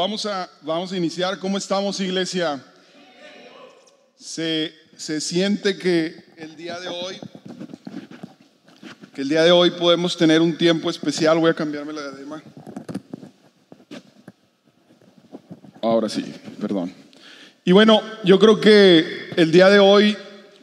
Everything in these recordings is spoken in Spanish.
Vamos a, vamos a iniciar. ¿Cómo estamos, iglesia? Se, se siente que el día de hoy, que el día de hoy podemos tener un tiempo especial. Voy a cambiarme la diadema. Ahora sí, perdón. Y bueno, yo creo que el día de hoy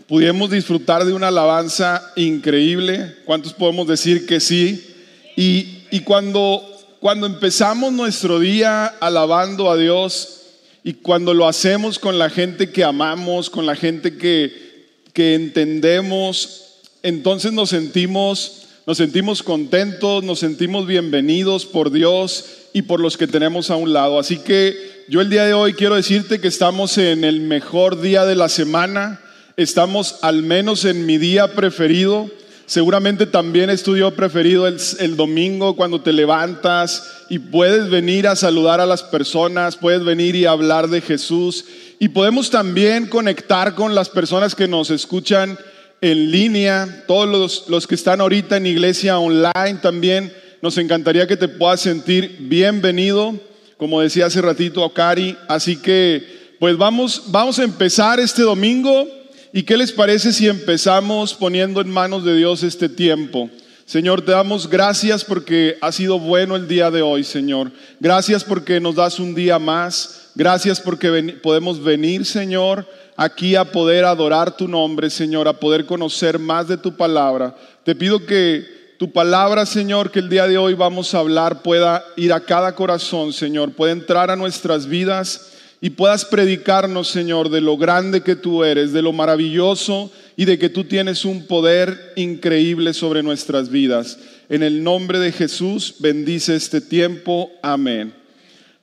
pudimos disfrutar de una alabanza increíble. ¿Cuántos podemos decir que sí? Y, y cuando, cuando empezamos nuestro día alabando a Dios y cuando lo hacemos con la gente que amamos, con la gente que, que entendemos, entonces nos sentimos, nos sentimos contentos, nos sentimos bienvenidos por Dios y por los que tenemos a un lado. Así que yo el día de hoy quiero decirte que estamos en el mejor día de la semana, estamos al menos en mi día preferido. Seguramente también es tu día preferido el, el, domingo cuando te levantas y puedes venir a saludar a las personas, puedes venir y hablar de Jesús y podemos también conectar con las personas que nos escuchan en línea, todos los, los que están ahorita en iglesia online también. Nos encantaría que te puedas sentir bienvenido, como decía hace ratito Ocari. Así que, pues vamos, vamos a empezar este domingo. ¿Y qué les parece si empezamos poniendo en manos de Dios este tiempo? Señor, te damos gracias porque ha sido bueno el día de hoy, Señor. Gracias porque nos das un día más. Gracias porque podemos venir, Señor, aquí a poder adorar tu nombre, Señor, a poder conocer más de tu palabra. Te pido que tu palabra, Señor, que el día de hoy vamos a hablar pueda ir a cada corazón, Señor, pueda entrar a nuestras vidas y puedas predicarnos, Señor, de lo grande que tú eres, de lo maravilloso y de que tú tienes un poder increíble sobre nuestras vidas. En el nombre de Jesús, bendice este tiempo. Amén.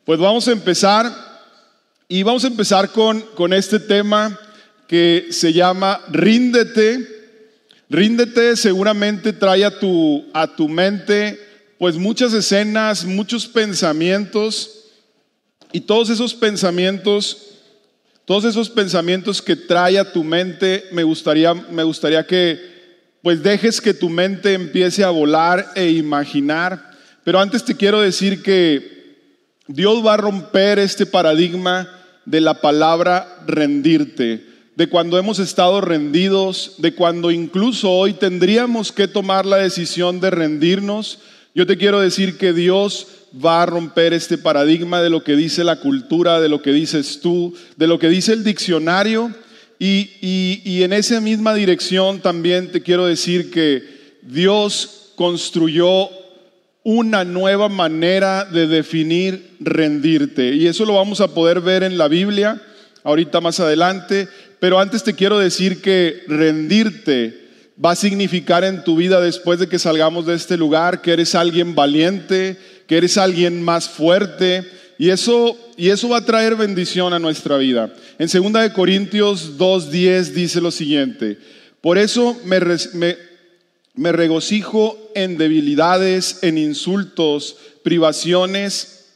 Pues vamos a empezar y vamos a empezar con, con este tema que se llama Ríndete. Ríndete seguramente trae a tu, a tu mente pues muchas escenas, muchos pensamientos y todos esos pensamientos, todos esos pensamientos que trae a tu mente, me gustaría, me gustaría que pues dejes que tu mente empiece a volar e imaginar. Pero antes te quiero decir que Dios va a romper este paradigma de la palabra rendirte, de cuando hemos estado rendidos, de cuando incluso hoy tendríamos que tomar la decisión de rendirnos. Yo te quiero decir que Dios va a romper este paradigma de lo que dice la cultura, de lo que dices tú, de lo que dice el diccionario. Y, y, y, en esa misma dirección también te quiero decir que Dios construyó una nueva manera de definir rendirte. Y eso lo vamos a poder ver en la Biblia ahorita más adelante. Pero antes te quiero decir que rendirte va a significar en tu vida después de que salgamos de este lugar que eres alguien valiente, que eres alguien más fuerte y eso, y eso va a traer bendición a nuestra vida. En 2 Corintios 2.10 dice lo siguiente, por eso me, me, regocijo en debilidades, en insultos, privaciones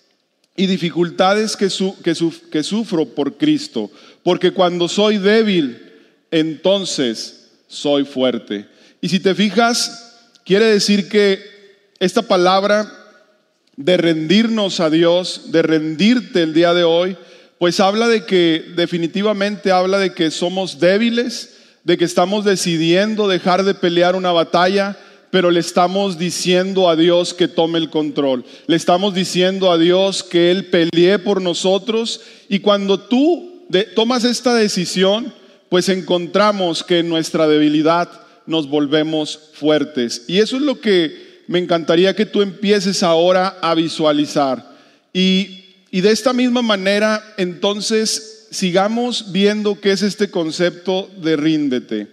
y dificultades que, su, que, su, que sufro por Cristo, porque cuando soy débil, entonces soy fuerte. Y si te fijas, quiere decir que esta palabra de rendirnos a Dios, de rendirte el día de hoy, pues habla de que definitivamente habla de que somos débiles, de que estamos decidiendo dejar de pelear una batalla, pero le estamos diciendo a Dios que tome el control. Le estamos diciendo a Dios que Él pelee por nosotros y cuando tú tomas esta decisión, pues encontramos que en nuestra debilidad nos volvemos fuertes. Y eso es lo que me encantaría que tú empieces ahora a visualizar. Y, y de esta misma manera, entonces, sigamos viendo qué es este concepto de ríndete.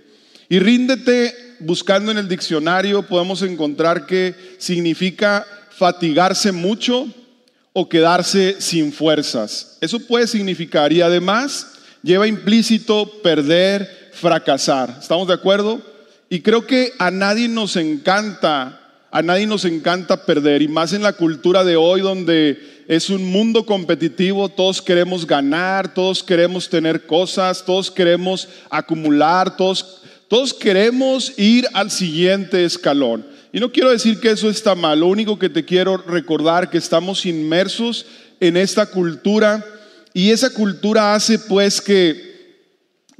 Y ríndete, buscando en el diccionario, podemos encontrar que significa fatigarse mucho o quedarse sin fuerzas. Eso puede significar. Y además lleva implícito perder, fracasar. ¿Estamos de acuerdo? Y creo que a nadie nos encanta a nadie nos encanta perder y más en la cultura de hoy donde es un mundo competitivo, todos queremos ganar, todos queremos tener cosas, todos queremos acumular, todos, todos queremos ir al siguiente escalón. Y no quiero decir que eso está mal, lo único que te quiero recordar que estamos inmersos en esta cultura y esa cultura hace pues que,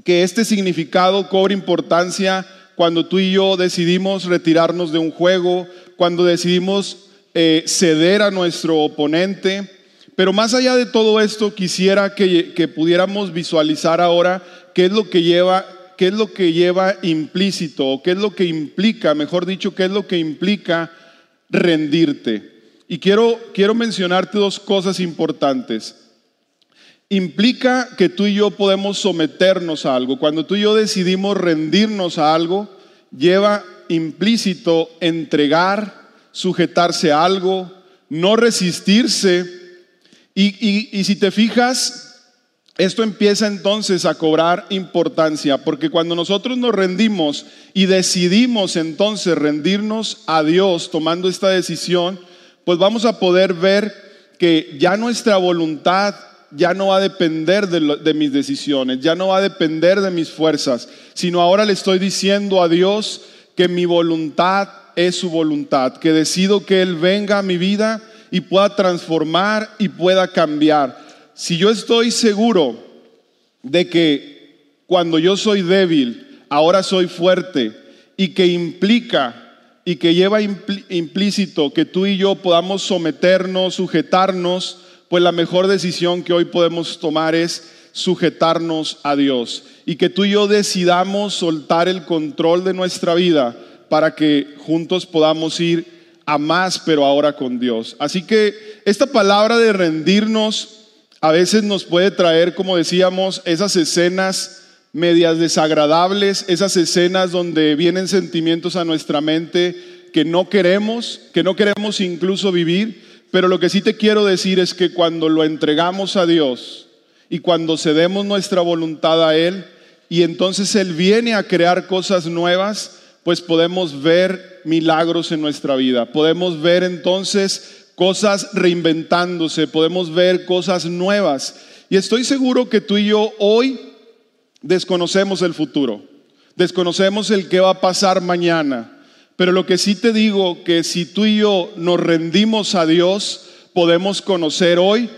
que este significado cobre importancia cuando tú y yo decidimos retirarnos de un juego, cuando decidimos eh, ceder a nuestro oponente. Pero más allá de todo esto, quisiera que, pudiéramos visualizar ahora qué es lo que lleva qué es lo que lleva implícito, o qué es lo que implica, mejor dicho, qué es lo que implica rendirte. Y quiero mencionarte dos cosas importantes. Implica que tú y yo podemos someternos a algo. Cuando tú y yo decidimos rendirnos a algo, lleva implícito entregar, sujetarse a algo, no resistirse. Y, y, y si te fijas, esto empieza entonces a cobrar importancia, porque cuando nosotros nos rendimos y decidimos entonces rendirnos a Dios tomando esta decisión, pues vamos a poder ver que ya nuestra voluntad ya no va a depender de, mis decisiones, ya no va a depender de mis fuerzas, sino ahora le estoy diciendo a Dios que mi voluntad es su voluntad, que decido que Él venga a mi vida y pueda transformar y pueda cambiar. Si yo estoy seguro de que cuando yo soy débil, ahora soy fuerte y que implica y que lleva implícito que tú y yo podamos someternos, sujetarnos, pues la mejor decisión que hoy podemos tomar es sujetarnos a Dios y que tú y yo decidamos soltar el control de nuestra vida para que juntos podamos ir a más, pero ahora con Dios. Así que esta palabra de rendirnos a veces nos puede traer, como decíamos, esas escenas medias desagradables, esas escenas donde vienen sentimientos a nuestra mente que no queremos, que no queremos incluso vivir, pero lo que sí te quiero decir es que cuando lo entregamos a Dios y cuando cedemos nuestra voluntad a Él y entonces Él viene a crear cosas nuevas, pues podemos ver milagros en nuestra vida, podemos ver entonces cosas reinventándose, podemos ver cosas nuevas. Y estoy seguro que tú y yo hoy desconocemos el futuro, desconocemos el que va a pasar mañana. Pero lo que sí te digo, que si tú y yo nos rendimos a Dios, podemos conocer hoy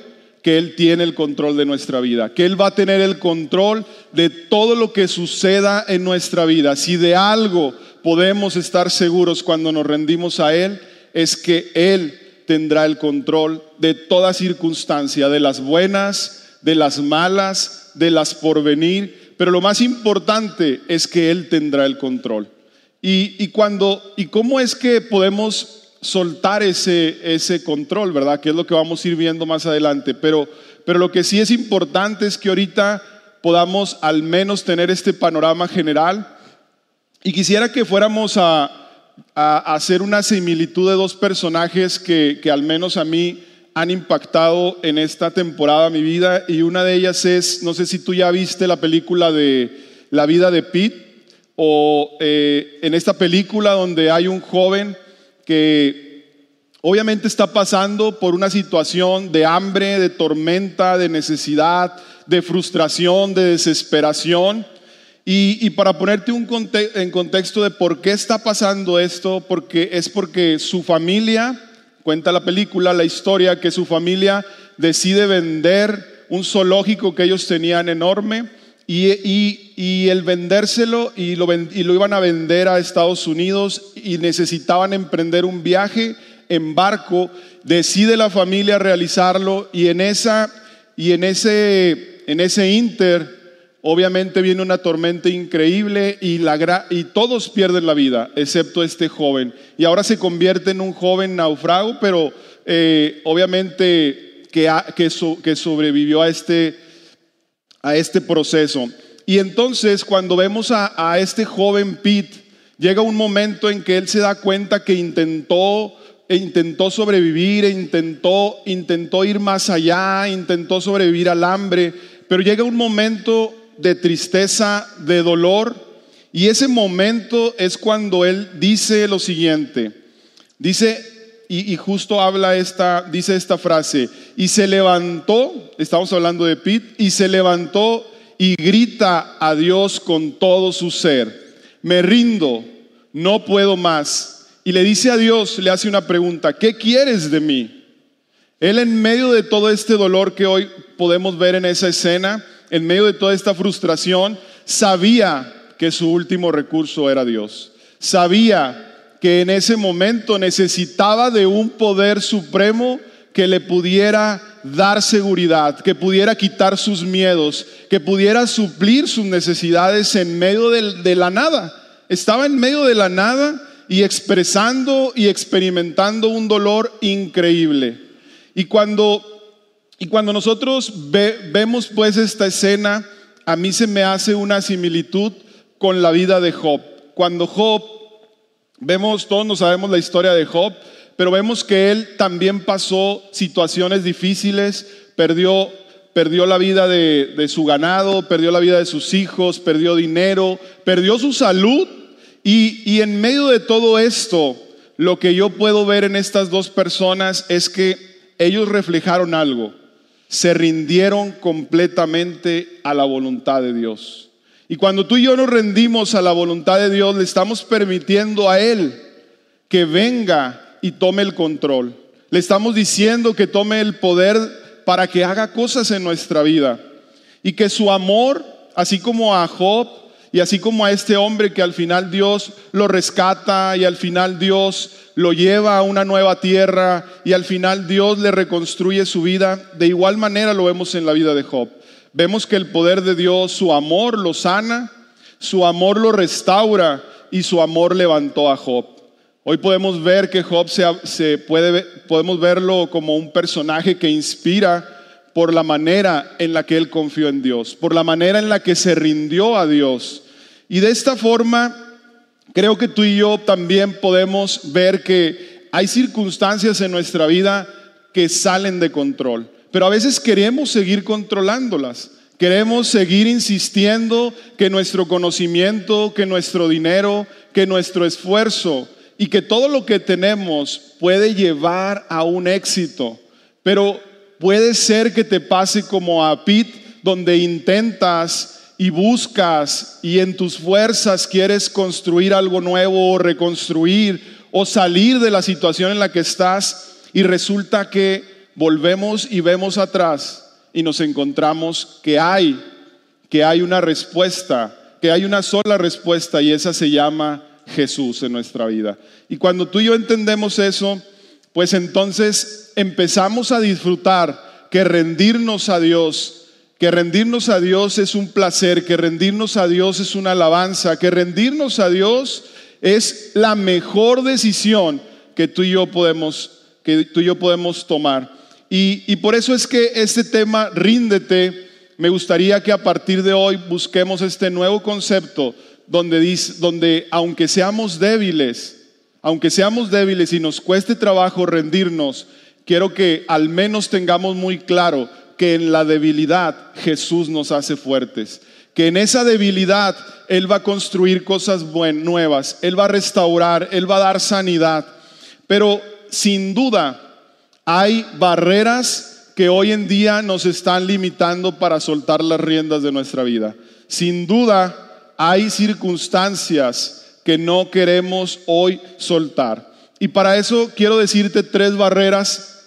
que Él tiene el control de nuestra vida, que Él va a tener el control de todo lo que suceda en nuestra vida. Si de algo podemos estar seguros cuando nos rendimos a Él, es que Él tendrá el control de toda circunstancia, de las buenas, de las malas, de las por venir, pero lo más importante es que Él tendrá el control. Y, cuando, ¿y cómo es que podemos soltar ese, ese control, verdad? Que es lo que vamos a ir viendo más adelante. Pero, pero lo que sí es importante es que ahorita podamos al menos tener este panorama general. Y quisiera que fuéramos a, a hacer una similitud de dos personajes que, que al menos a mí han impactado en esta temporada mi vida y una de ellas es, no sé si tú ya viste la película de La vida de Pete o eh, en esta película donde hay un joven que obviamente está pasando por una situación de hambre, de tormenta, de necesidad, de frustración, de desesperación. Y, para ponerte un en contexto de por qué está pasando esto, porque es porque su familia, cuenta la película, la historia, que su familia decide vender un zoológico que ellos tenían enorme y, el vendérselo y lo, iban a vender a Estados Unidos y necesitaban emprender un viaje en barco, decide la familia realizarlo y en esa y en ese inter Obviamente viene una tormenta increíble y, todos pierden la vida, excepto este joven. Y ahora se convierte en un joven naufrago, pero eh, obviamente que, sobrevivió a este, a este proceso. Y entonces cuando vemos a, este joven Pete, llega un momento en que él se da cuenta que intentó e intentó sobrevivir, e intentó, intentó ir más allá, intentó sobrevivir al hambre, pero llega un momento de tristeza, de dolor. Y ese momento es cuando él dice lo siguiente. Dice, y, justo habla esta, dice esta frase, y se levantó, estamos hablando de Pete, y se levantó y grita a Dios con todo su ser, me rindo, no puedo más. Y le dice a Dios, le hace una pregunta, ¿qué quieres de mí? Él en medio de todo este dolor que hoy podemos ver en esa escena, en medio de toda esta frustración, sabía que su último recurso era Dios. Sabía que en ese momento necesitaba de un poder supremo que le pudiera dar seguridad, que pudiera quitar sus miedos, que pudiera suplir sus necesidades en medio de, la nada. Estaba en medio de la nada y expresando y experimentando un dolor increíble. Y cuando, y cuando nosotros vemos pues esta escena, a mí se me hace una similitud con la vida de Job. Cuando Job, vemos, todos nos sabemos la historia de Job, pero vemos que él también pasó situaciones difíciles, perdió, perdió la vida de, de su ganado, perdió la vida de sus hijos, perdió dinero, perdió su salud y, y en medio de todo esto, lo que yo puedo ver en estas dos personas es que ellos reflejaron algo, se rindieron completamente a la voluntad de Dios. Y cuando tú y yo nos rendimos a la voluntad de Dios, le estamos permitiendo a Él que venga y tome el control. Le estamos diciendo que tome el poder para que haga cosas en nuestra vida. Y que su amor, así como a Job y así como a este hombre que al final Dios lo rescata y al final Dios lo lleva a una nueva tierra y al final Dios le reconstruye su vida, de igual manera lo vemos en la vida de Job. Vemos que el poder de Dios, su amor lo sana, su amor lo restaura y su amor levantó a Job. Hoy podemos ver que Job se, puede, podemos verlo como un personaje que inspira por la manera en la que él confió en Dios, por la manera en la que se rindió a Dios. Y de esta forma, creo que tú y yo también podemos ver que hay circunstancias en nuestra vida que salen de control, pero a veces queremos seguir controlándolas. Queremos seguir insistiendo que nuestro conocimiento, que nuestro dinero, que nuestro esfuerzo y que todo lo que tenemos puede llevar a un éxito, pero puede ser que te pase como a Pete, donde intentas y buscas y en tus fuerzas quieres construir algo nuevo o reconstruir o salir de la situación en la que estás y resulta que volvemos y vemos atrás y nos encontramos que hay que hay una respuesta, que hay una sola respuesta y esa se llama Jesús en nuestra vida. Y cuando tú y yo entendemos eso, pues entonces empezamos a disfrutar que rendirnos a Dios, que rendirnos a Dios es un placer, que rendirnos a Dios es una alabanza, que rendirnos a Dios es la mejor decisión que tú y yo podemos, que tú y yo podemos tomar. Y, por eso es que este tema, ríndete, me gustaría que a partir de hoy busquemos este nuevo concepto donde donde aunque seamos débiles, aunque seamos débiles y nos cueste trabajo rendirnos, quiero que al menos tengamos muy claro que en la debilidad Jesús nos hace fuertes, que en esa debilidad Él va a construir cosas nuevas, Él va a restaurar, Él va a dar sanidad. Pero sin duda hay barreras que hoy en día nos están limitando para soltar las riendas de nuestra vida. Sin duda hay circunstancias que no queremos hoy soltar. Y para eso quiero decirte tres barreras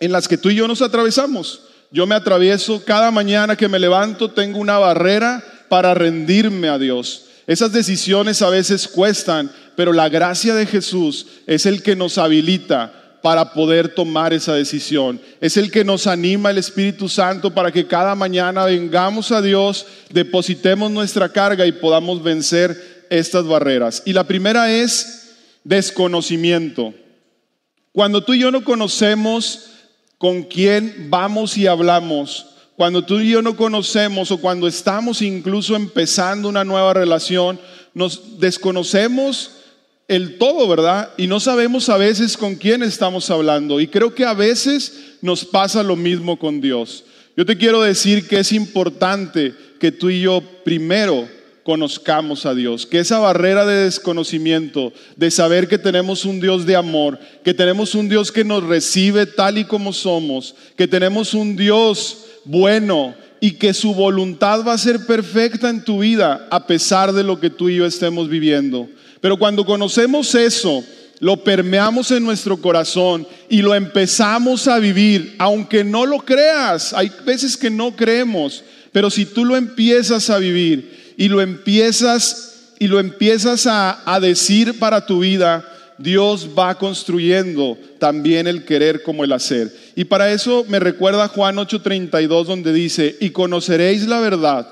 en las que tú y yo nos atravesamos. Yo me atravieso cada mañana que me levanto, tengo una barrera para rendirme a Dios. Esas decisiones a veces cuestan, pero la gracia de Jesús es el que nos habilita para poder tomar esa decisión. Es el que nos anima el Espíritu Santo para que cada mañana vengamos a Dios, depositemos nuestra carga y podamos vencer estas barreras. Y la primera es desconocimiento. Cuando tú y yo no conocemos con quién vamos y hablamos, cuando tú y yo no conocemos o cuando estamos incluso empezando una nueva relación, nos desconocemos el todo, ¿verdad? Y no sabemos a veces con quién estamos hablando. Y creo que a veces nos pasa lo mismo con Dios. Yo te quiero decir que es importante que tú y yo primero conozcamos a Dios, que esa barrera de desconocimiento, de saber que tenemos un Dios de amor, que tenemos un Dios que nos recibe tal y como somos, que tenemos un Dios bueno y que su voluntad va a ser perfecta en tu vida a pesar de lo que tú y yo estemos viviendo. Pero cuando conocemos eso, lo permeamos en nuestro corazón y lo empezamos a vivir, aunque no lo creas, hay veces que no creemos, pero si tú lo empiezas a vivir y lo empiezas y lo empiezas a, a decir para tu vida, Dios va construyendo también el querer como el hacer. Y para eso me recuerda Juan 8:32 donde dice, y conoceréis la verdad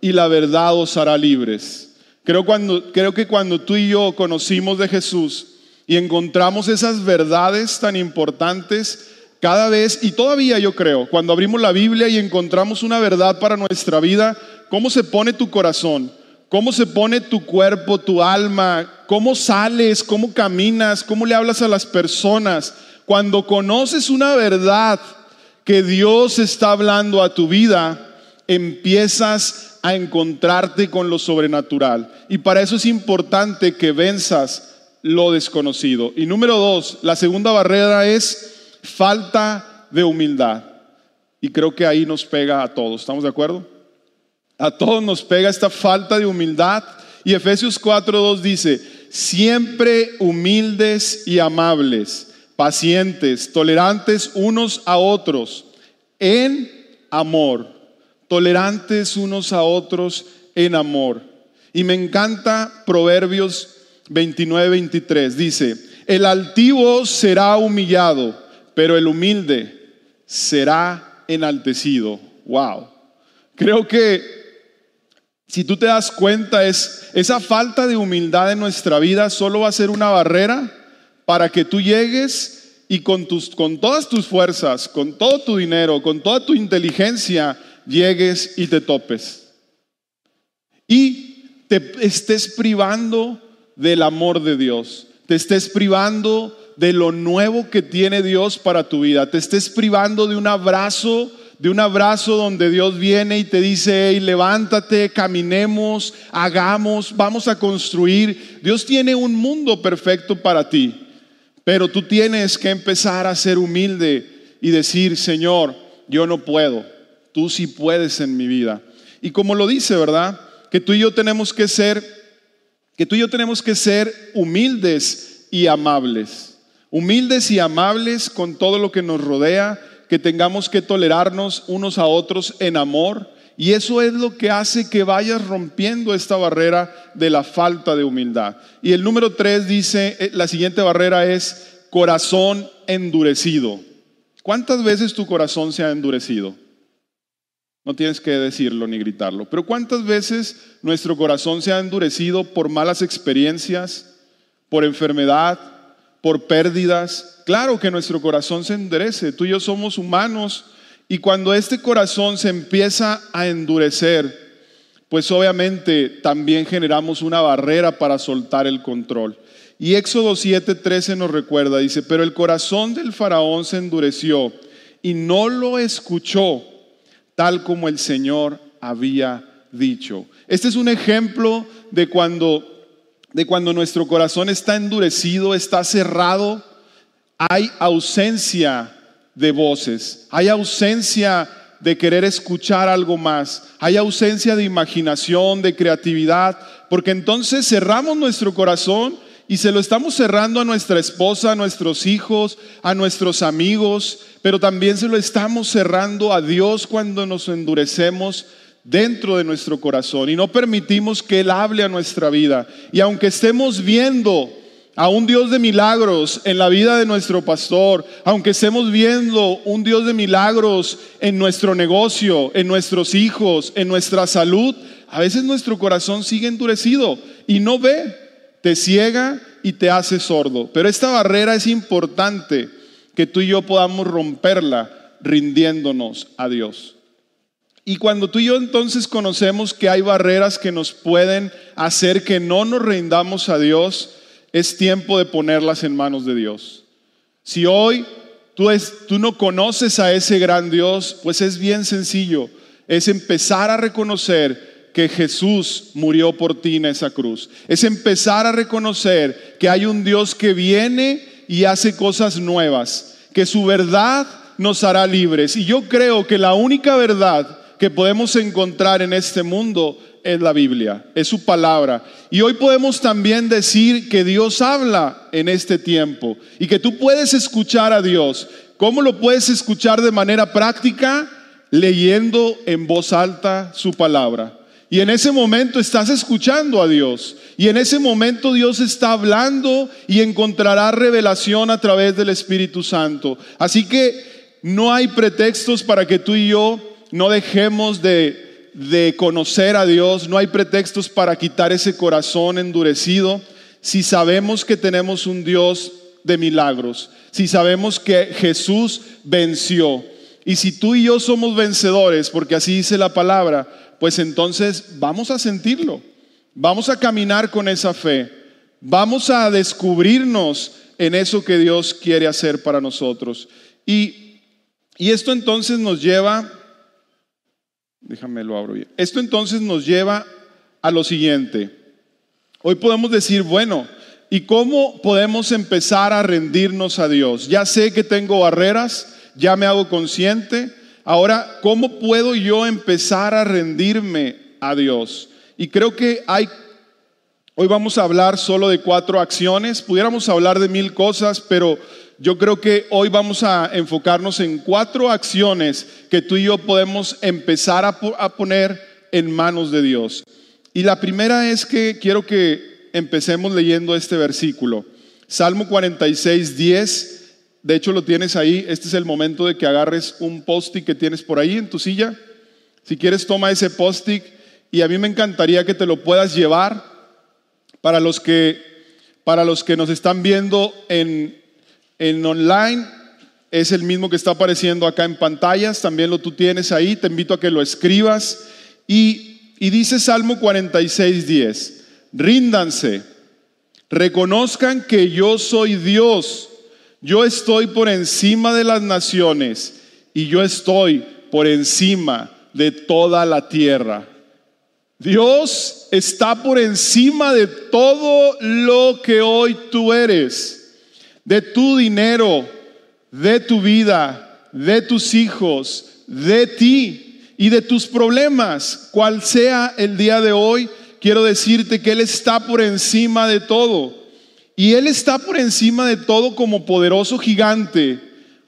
y la verdad os hará libres. Creo, cuando, creo que cuando tú y yo conocimos de Jesús y encontramos esas verdades tan importantes, cada vez, y todavía yo creo, cuando abrimos la Biblia y encontramos una verdad para nuestra vida, ¿cómo se pone tu corazón? cómo se pone tu cuerpo, tu alma, cómo sales, cómo caminas, cómo le hablas a las personas. Cuando conoces una verdad que Dios está hablando a tu vida, empiezas a encontrarte con lo sobrenatural. Y para eso es importante que venzas lo desconocido. Y número dos, la segunda barrera es falta de humildad. Y creo que ahí nos pega a todos. ¿Estamos de acuerdo? A todos nos pega esta falta de humildad. Y Efesios 4.2 dice, siempre humildes y amables, pacientes, tolerantes unos a otros, en amor, tolerantes unos a otros en amor. Y me encanta Proverbios 29-23, dice, el altivo será humillado, pero el humilde será enaltecido. Wow. Creo que si tú te das cuenta, es esa falta de humildad en nuestra vida solo va a ser una barrera para que tú llegues y con, tus, con todas tus fuerzas, con todo tu dinero, con toda tu inteligencia, llegues y te topes. Y te estés privando del amor de Dios, te estés privando de lo nuevo que tiene Dios para tu vida, te estés privando de un abrazo de un abrazo donde Dios viene y te dice, hey, levántate, caminemos, hagamos, vamos a construir. Dios tiene un mundo perfecto para ti, pero tú tienes que empezar a ser humilde y decir, Señor, yo no puedo, tú sí puedes en mi vida. Y como lo dice, ¿verdad? Que tú y yo tenemos que ser, que tú y yo tenemos que ser humildes y amables. Humildes y amables con todo lo que nos rodea que tengamos que tolerarnos unos a otros en amor. Y eso es lo que hace que vayas rompiendo esta barrera de la falta de humildad. Y el número tres dice, eh, la siguiente barrera es corazón endurecido. ¿Cuántas veces tu corazón se ha endurecido? No tienes que decirlo ni gritarlo, pero ¿cuántas veces nuestro corazón se ha endurecido por malas experiencias, por enfermedad, por pérdidas. Claro que nuestro corazón se endurece, tú y yo somos humanos y cuando este corazón se empieza a endurecer, pues obviamente también generamos una barrera para soltar el control. Y Éxodo 7:13 nos recuerda, dice, pero el corazón del faraón se endureció y no lo escuchó tal como el Señor había dicho. Este es un ejemplo de cuando de cuando nuestro corazón está endurecido, está cerrado, hay ausencia de voces, hay ausencia de querer escuchar algo más, hay ausencia de imaginación, de creatividad, porque entonces cerramos nuestro corazón y se lo estamos cerrando a nuestra esposa, a nuestros hijos, a nuestros amigos, pero también se lo estamos cerrando a Dios cuando nos endurecemos dentro de nuestro corazón y no permitimos que Él hable a nuestra vida. Y aunque estemos viendo a un Dios de milagros en la vida de nuestro pastor, aunque estemos viendo un Dios de milagros en nuestro negocio, en nuestros hijos, en nuestra salud, a veces nuestro corazón sigue endurecido y no ve, te ciega y te hace sordo. Pero esta barrera es importante que tú y yo podamos romperla rindiéndonos a Dios. Y cuando tú y yo entonces conocemos que hay barreras que nos pueden hacer que no nos rindamos a Dios, es tiempo de ponerlas en manos de Dios. Si hoy tú, tú no conoces a ese gran Dios, pues es bien sencillo, es empezar a reconocer que Jesús murió por ti en esa cruz. Es empezar a reconocer que hay un Dios que viene y hace cosas nuevas, que su verdad nos hará libres. Y yo creo que la única verdad que podemos encontrar en este mundo es la Biblia, es su palabra. Y hoy podemos también decir que Dios habla en este tiempo y que tú puedes escuchar a Dios. ¿Cómo lo puedes escuchar de manera práctica? Leyendo en voz alta su palabra. Y en ese momento estás escuchando a Dios. Y en ese momento Dios está hablando y encontrará revelación a través del Espíritu Santo. Así que no hay pretextos para que tú y yo no dejemos de, de conocer a Dios. No hay pretextos para quitar ese corazón endurecido. Si sabemos que tenemos un Dios de milagros. Si sabemos que Jesús venció. Y si tú y yo somos vencedores, porque así dice la palabra, pues entonces vamos a sentirlo, vamos a caminar con esa fe, vamos a descubrirnos en eso que Dios quiere hacer para nosotros. Y, esto entonces nos lleva, déjame lo abro bien, esto entonces nos lleva a lo siguiente. Hoy podemos decir, bueno, ¿y cómo podemos empezar a rendirnos a Dios? Ya sé que tengo barreras, ya me hago consciente, Ahora, ¿cómo puedo yo empezar a rendirme a Dios? Y creo que hay, hoy vamos a hablar solo de cuatro acciones, pudiéramos hablar de mil cosas, pero yo creo que hoy vamos a enfocarnos en cuatro acciones que tú y yo podemos empezar a, poner en manos de Dios. Y la primera es que quiero que empecemos leyendo este versículo. Salmo 46, 10 de hecho, lo tienes ahí. Este es el momento de que agarres un post-it que tienes por ahí en tu silla. Si quieres, toma ese post-it y a mí me encantaría que te lo puedas llevar para los que, para los que nos están viendo en, en online. Es el mismo que está apareciendo acá en pantallas. También lo tú tienes ahí. Te invito a que lo escribas. Y, y dice Salmo 46, 10. Ríndanse. Reconozcan que yo soy Dios yo estoy por encima de las naciones y yo estoy por encima de toda la tierra. Dios está por encima de todo lo que hoy tú eres, de tu dinero, de tu vida, de tus hijos, de ti y de tus problemas, cual sea el día de hoy, quiero decirte que Él está por encima de todo. Y Él está por encima de todo como poderoso gigante,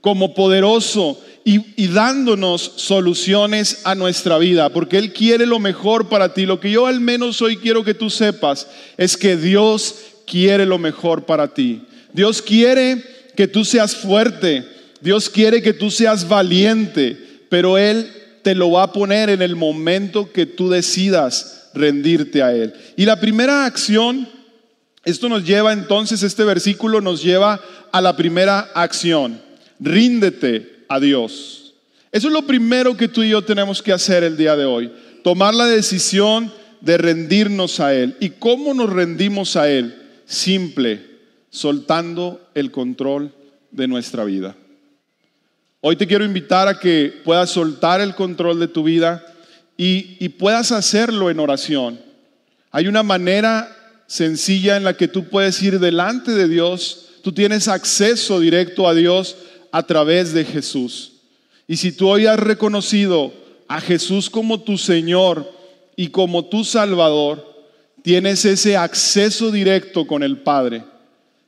como poderoso y, dándonos soluciones a nuestra vida, porque Él quiere lo mejor para ti. Lo que yo al menos hoy quiero que tú sepas es que Dios quiere lo mejor para ti. Dios quiere que tú seas fuerte, Dios quiere que tú seas valiente, pero Él te lo va a poner en el momento que tú decidas rendirte a Él. Y la primera acción esto nos lleva entonces, este versículo nos lleva a la primera acción. Ríndete a Dios. Eso es lo primero que tú y yo tenemos que hacer el día de hoy. Tomar la decisión de rendirnos a Él. ¿Y cómo nos rendimos a Él? Simple, soltando el control de nuestra vida. Hoy te quiero invitar a que puedas soltar el control de tu vida y, puedas hacerlo en oración. Hay una manera sencilla en la que tú puedes ir delante de Dios, tú tienes acceso directo a Dios a través de Jesús. Y si tú hoy has reconocido a Jesús como tu Señor y como tu Salvador, tienes ese acceso directo con el Padre.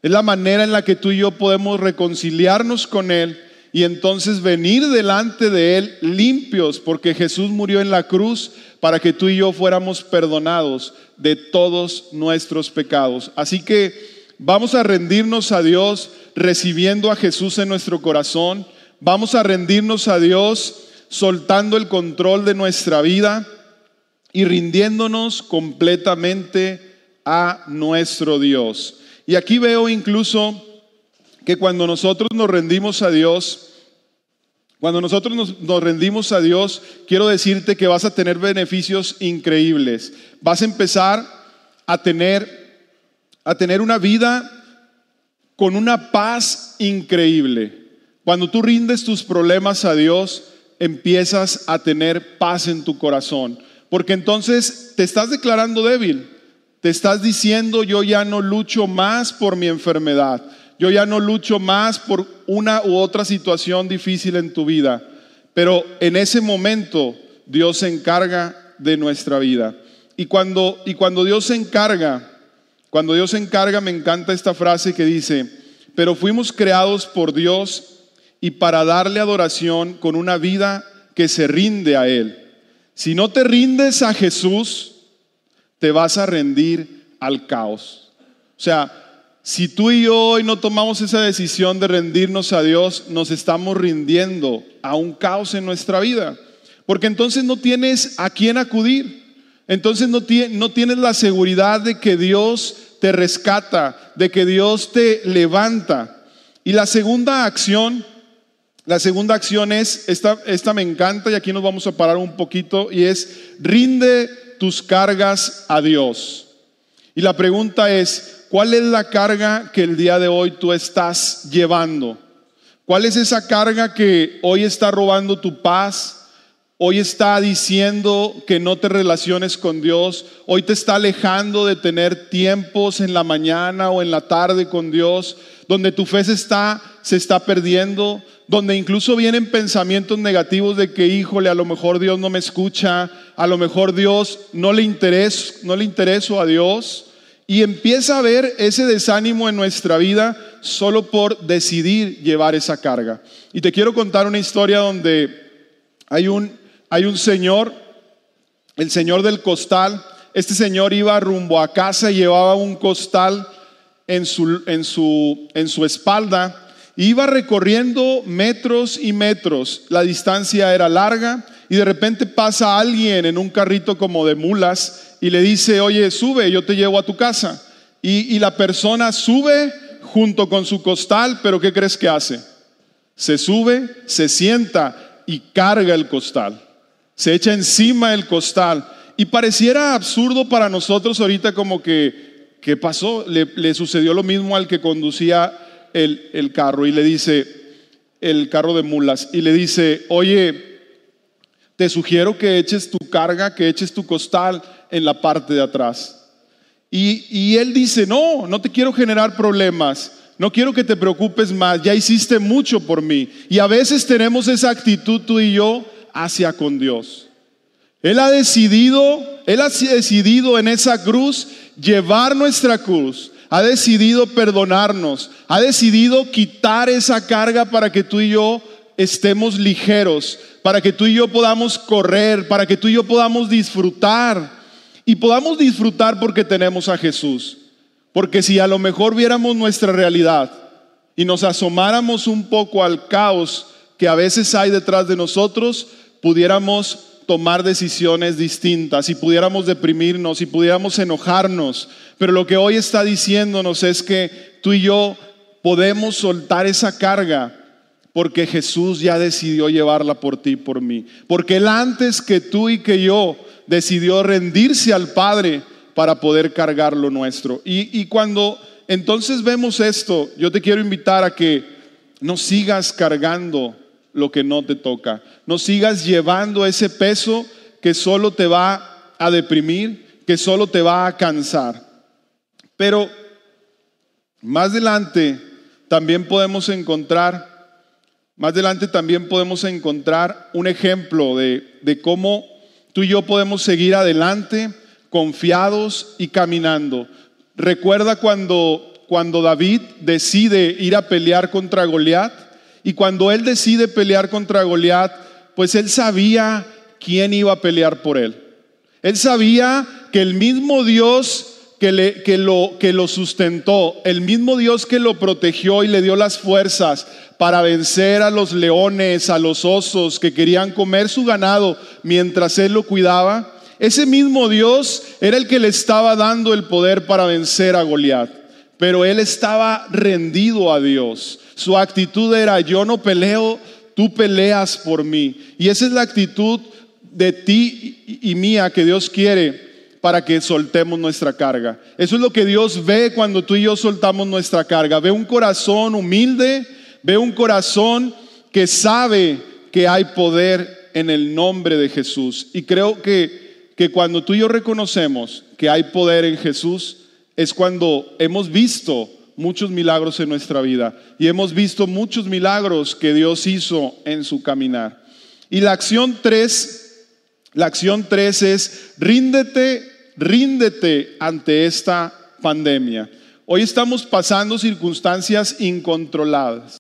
Es la manera en la que tú y yo podemos reconciliarnos con Él y entonces venir delante de Él limpios, porque Jesús murió en la cruz para que tú y yo fuéramos perdonados de todos nuestros pecados. Así que vamos a rendirnos a Dios recibiendo a Jesús en nuestro corazón. Vamos a rendirnos a Dios soltando el control de nuestra vida y rindiéndonos completamente a nuestro Dios. Y aquí veo incluso que cuando nosotros nos rendimos a Dios, cuando nosotros nos, rendimos a Dios, quiero decirte que vas a tener beneficios increíbles. Vas a empezar a tener, a tener una vida con una paz increíble. Cuando tú rindes tus problemas a Dios, empiezas a tener paz en tu corazón. Porque entonces te estás declarando débil. Te estás diciendo, yo ya no lucho más por mi enfermedad yo ya no lucho más por una u otra situación difícil en tu vida, pero en ese momento Dios se encarga de nuestra vida. Y cuando, y cuando Dios se encarga, cuando Dios se encarga, me encanta esta frase que dice, pero fuimos creados por Dios y para darle adoración con una vida que se rinde a Él. Si no te rindes a Jesús, te vas a rendir al caos. O sea, si tú y yo hoy no tomamos esa decisión de rendirnos a Dios, nos estamos rindiendo a un caos en nuestra vida. Porque entonces no tienes a quién acudir. Entonces no, tienes la seguridad de que Dios te rescata, de que Dios te levanta. Y la segunda acción, la segunda acción es, esta, esta me encanta y aquí nos vamos a parar un poquito, y es, rinde tus cargas a Dios. Y la pregunta es, ¿cuál es la carga que el día de hoy tú estás llevando? ¿Cuál es esa carga que hoy está robando tu paz? Hoy está diciendo que no te relaciones con Dios. Hoy te está alejando de tener tiempos en la mañana o en la tarde con Dios, donde tu fe se está, se está perdiendo, donde incluso vienen pensamientos negativos de que, híjole, a lo mejor Dios no me escucha, a lo mejor Dios no le interesa, no le intereso a Dios. Y empieza a haber ese desánimo en nuestra vida solo por decidir llevar esa carga. Y te quiero contar una historia donde hay un hay un señor, el señor del costal. Este señor iba rumbo a casa y llevaba un costal en su, en su, en su espalda. Iba recorriendo metros y metros. La distancia era larga y de repente pasa alguien en un carrito como de mulas y le dice, oye, sube, yo te llevo a tu casa. Y, la persona sube junto con su costal, pero ¿qué crees que hace? Se sube, se sienta y carga el costal se echa encima el costal. Y pareciera absurdo para nosotros ahorita como que, ¿qué pasó? Le, sucedió lo mismo al que conducía el, el, carro y le dice, el carro de mulas, y le dice, oye, te sugiero que eches tu carga, que eches tu costal en la parte de atrás. Y, él dice, no, no te quiero generar problemas. No quiero que te preocupes más, ya hiciste mucho por mí. Y a veces tenemos esa actitud tú y yo hacia con Dios. Él ha decidido, Él ha decidido en esa cruz llevar nuestra cruz, ha decidido perdonarnos, ha decidido quitar esa carga para que tú y yo estemos ligeros, para que tú y yo podamos correr, para que tú y yo podamos disfrutar. Y podamos disfrutar porque tenemos a Jesús. Porque si a lo mejor viéramos nuestra realidad y nos asomáramos un poco al caos que a veces hay detrás de nosotros, pudiéramos tomar decisiones distintas y pudiéramos deprimirnos y pudiéramos enojarnos. Pero lo que hoy está diciéndonos es que tú y yo podemos soltar esa carga porque Jesús ya decidió llevarla por ti y por mí. Porque Él antes que tú y que yo decidió rendirse al Padre para poder cargar lo nuestro. Y, y cuando entonces vemos esto, yo te quiero invitar a que no sigas cargando lo que no te toca. No sigas llevando ese peso que solo te va a deprimir, que solo te va a cansar. Pero más adelante también podemos encontrar, más adelante también podemos encontrar un ejemplo de, de cómo tú y yo podemos seguir adelante confiados y caminando. Recuerda cuando, cuando David decide ir a pelear contra Goliat y cuando él decide pelear contra Goliat, pues él sabía quién iba a pelear por él. Él sabía que el mismo Dios que, lo, que lo sustentó, el mismo Dios que lo protegió y le dio las fuerzas para vencer a los leones, a los osos que querían comer su ganado mientras él lo cuidaba, ese mismo Dios era el que le estaba dando el poder para vencer a Goliat. Pero él estaba rendido a Dios. Su actitud era, yo no peleo, tú peleas por mí. Y esa es la actitud de ti y mía que Dios quiere para que soltemos nuestra carga. Eso es lo que Dios ve cuando tú y yo soltamos nuestra carga. Ve un corazón humilde, ve un corazón que sabe que hay poder en el nombre de Jesús. Y creo que, que cuando tú y yo reconocemos que hay poder en Jesús, es cuando hemos visto muchos milagros en nuestra vida y hemos visto muchos milagros que Dios hizo en su caminar. Y la acción 3, la acción 3 es ríndete ríndete ante esta pandemia. Hoy estamos pasando circunstancias incontroladas.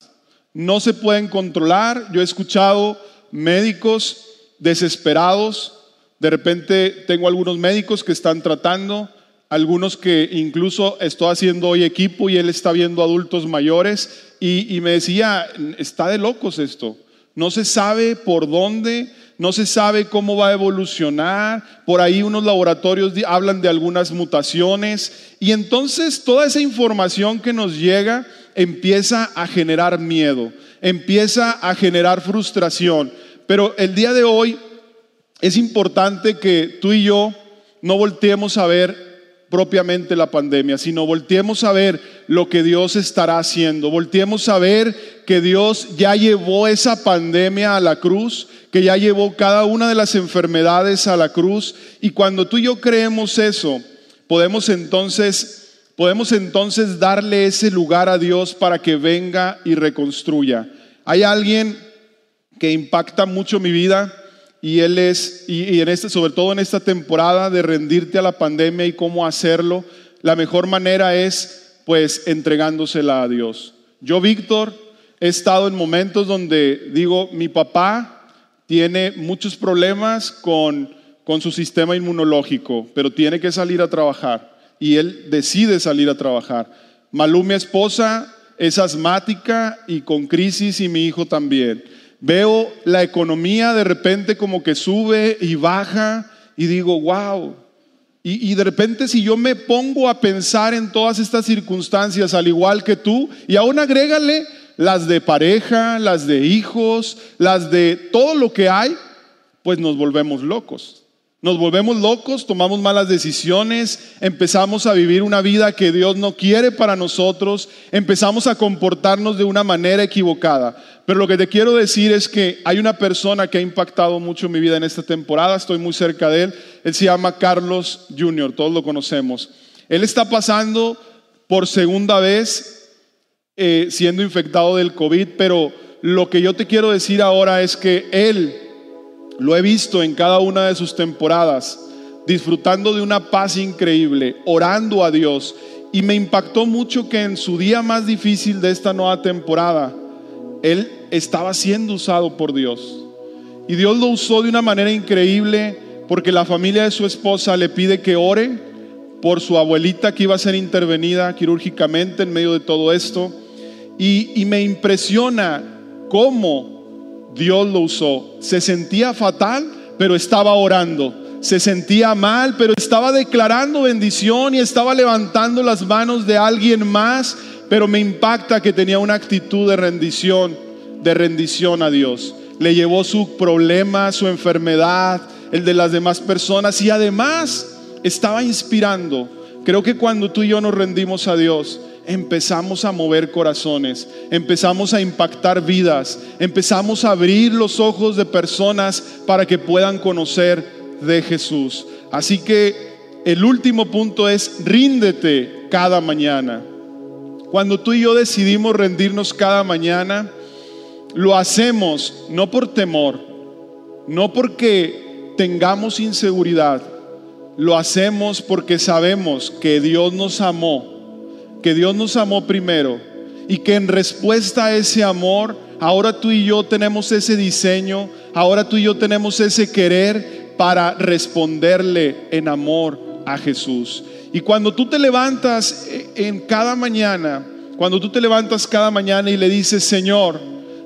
No se pueden controlar. Yo he escuchado médicos desesperados. De repente tengo algunos médicos que están tratando, algunos que incluso estoy haciendo hoy equipo y él está viendo adultos mayores y, me decía, está de locos esto. No se sabe por dónde, no se sabe cómo va a evolucionar. Por ahí unos laboratorios hablan de algunas mutaciones. Y entonces toda esa información que nos llega empieza a generar miedo, empieza a generar frustración. Pero el día de hoy es importante que tú y yo no volteemos a ver propiamente la pandemia, sino volteemos a ver lo que Dios estará haciendo. Volteemos a ver que Dios ya llevó esa pandemia a la cruz, que ya llevó cada una de las enfermedades a la cruz. Y cuando tú y yo creemos eso, podemos entonces podemos entonces darle ese lugar a Dios para que venga y reconstruya. Hay alguien que impacta mucho mi vida y él es, y, en este, sobre todo en esta temporada de rendirte a la pandemia y cómo hacerlo, la mejor manera es pues entregándosela a Dios. Yo, Víctor, he estado en momentos donde digo, mi papá tiene muchos problemas con, con su sistema inmunológico, pero tiene que salir a trabajar y él decide salir a trabajar. Malú, mi esposa, es asmática y con crisis y mi hijo también veo la economía de repente como que sube y baja y digo, wow. Y, de repente si yo me pongo a pensar en todas estas circunstancias al igual que tú, y aún agrégale las de pareja, las de hijos, las de todo lo que hay, pues nos volvemos locos. Nos volvemos locos, tomamos malas decisiones, empezamos a vivir una vida que Dios no quiere para nosotros, empezamos a comportarnos de una manera equivocada. Pero lo que te quiero decir es que hay una persona que ha impactado mucho mi vida en esta temporada, estoy muy cerca de él, él se llama Carlos Jr., todos lo conocemos. Él está pasando por segunda vez eh, siendo infectado del COVID, pero lo que yo te quiero decir ahora es que él lo he visto en cada una de sus temporadas, disfrutando de una paz increíble, orando a Dios. Y me impactó mucho que en su día más difícil de esta nueva temporada, él estaba siendo usado por Dios. Y Dios lo usó de una manera increíble porque la familia de su esposa le pide que ore por su abuelita que iba a ser intervenida quirúrgicamente en medio de todo esto. Y, me impresiona cómo Dios lo usó. Se sentía fatal, pero estaba orando. Se sentía mal, pero estaba declarando bendición y estaba levantando las manos de alguien más, pero me impacta que tenía una actitud de rendición, de rendición a Dios. Le llevó su problema, su enfermedad, el de las demás personas y además estaba inspirando. Creo que cuando tú y yo nos rendimos a Dios, empezamos a mover corazones, empezamos a impactar vidas, empezamos a abrir los ojos de personas para que puedan conocer de Jesús. Así que el último punto es ríndete cada mañana. Cuando tú y yo decidimos rendirnos cada mañana, lo hacemos no por temor, no porque tengamos inseguridad, lo hacemos porque sabemos que Dios nos amó que Dios nos amó primero y que en respuesta a ese amor, ahora tú y yo tenemos ese diseño, ahora tú y yo tenemos ese querer para responderle en amor a Jesús. Y cuando tú te levantas en cada mañana, cuando tú te levantas cada mañana y le dices, Señor,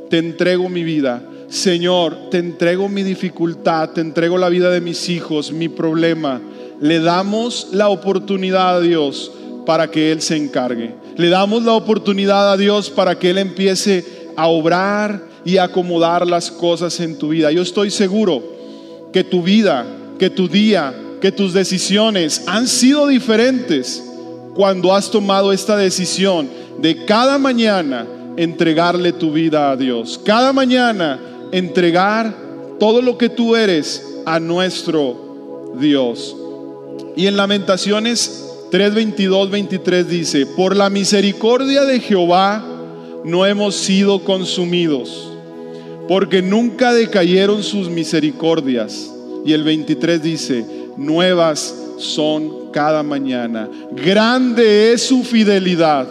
te entrego mi vida, Señor, te entrego mi dificultad, te entrego la vida de mis hijos, mi problema, le damos la oportunidad a Dios para que Él se encargue. Le damos la oportunidad a Dios para que Él empiece a obrar y acomodar las cosas en tu vida. Yo estoy seguro que tu vida, que tu día, que tus decisiones han sido diferentes cuando has tomado esta decisión de cada mañana entregarle tu vida a Dios. Cada mañana entregar todo lo que tú eres a nuestro Dios. Y en Lamentaciones 3, 22, 23 dice, por la misericordia de Jehová no hemos sido consumidos, porque nunca decayeron sus misericordias. Y el 23 dice, nuevas son cada mañana. Grande es su fidelidad,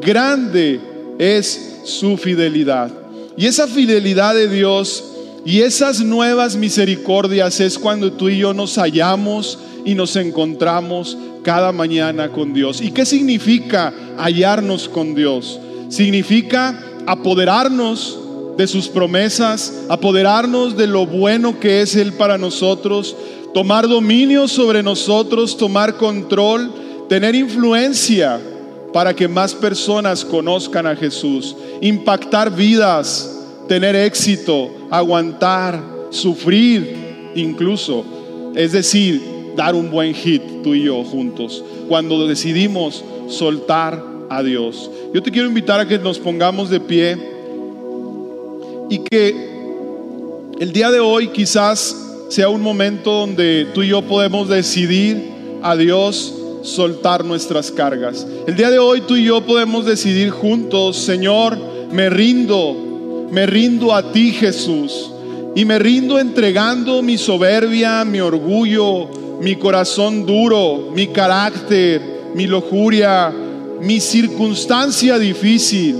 grande es su fidelidad. Y esa fidelidad de Dios y esas nuevas misericordias es cuando tú y yo nos hallamos y nos encontramos cada mañana con Dios. ¿Y qué significa hallarnos con Dios? Significa apoderarnos de sus promesas, apoderarnos de lo bueno que es Él para nosotros, tomar dominio sobre nosotros, tomar control, tener influencia para que más personas conozcan a Jesús, impactar vidas, tener éxito, aguantar, sufrir incluso. Es decir, dar un buen hit tú y yo juntos, cuando decidimos soltar a Dios. Yo te quiero invitar a que nos pongamos de pie y que el día de hoy quizás sea un momento donde tú y yo podemos decidir a Dios soltar nuestras cargas. El día de hoy tú y yo podemos decidir juntos, Señor, me rindo me rindo a ti Jesús y me rindo entregando mi soberbia, mi orgullo, mi corazón duro, mi carácter, mi lujuria, mi circunstancia difícil,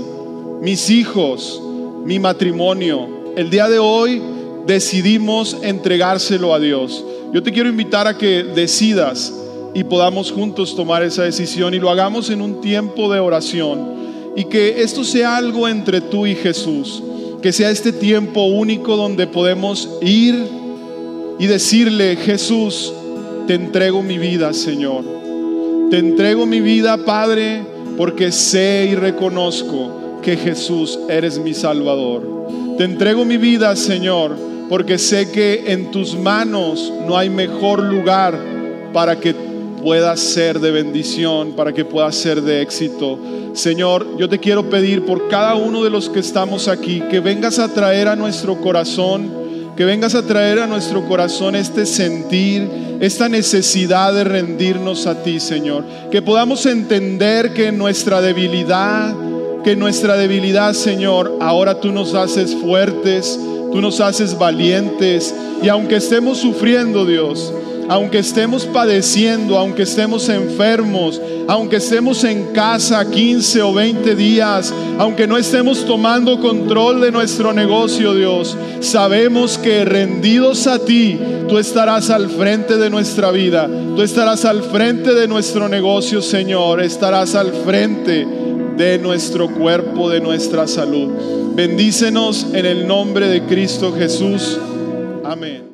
mis hijos, mi matrimonio. El día de hoy decidimos entregárselo a Dios. Yo te quiero invitar a que decidas y podamos juntos tomar esa decisión y lo hagamos en un tiempo de oración y que esto sea algo entre tú y Jesús que sea este tiempo único donde podemos ir y decirle, Jesús, te entrego mi vida, Señor. Te entrego mi vida, Padre, porque sé y reconozco que Jesús eres mi Salvador. Te entrego mi vida, Señor, porque sé que en tus manos no hay mejor lugar para que pueda ser de bendición, para que pueda ser de éxito. Señor, yo te quiero pedir por cada uno de los que estamos aquí, que vengas a traer a nuestro corazón, que vengas a traer a nuestro corazón este sentir, esta necesidad de rendirnos a ti, Señor. Que podamos entender que nuestra debilidad, que nuestra debilidad, Señor, ahora tú nos haces fuertes, tú nos haces valientes. Y aunque estemos sufriendo, Dios, aunque estemos padeciendo, aunque estemos enfermos, aunque estemos en casa 15 o 20 días, aunque no estemos tomando control de nuestro negocio, Dios, sabemos que rendidos a ti, tú estarás al frente de nuestra vida, tú estarás al frente de nuestro negocio, Señor, estarás al frente de nuestro cuerpo, de nuestra salud. Bendícenos en el nombre de Cristo Jesús. Amén.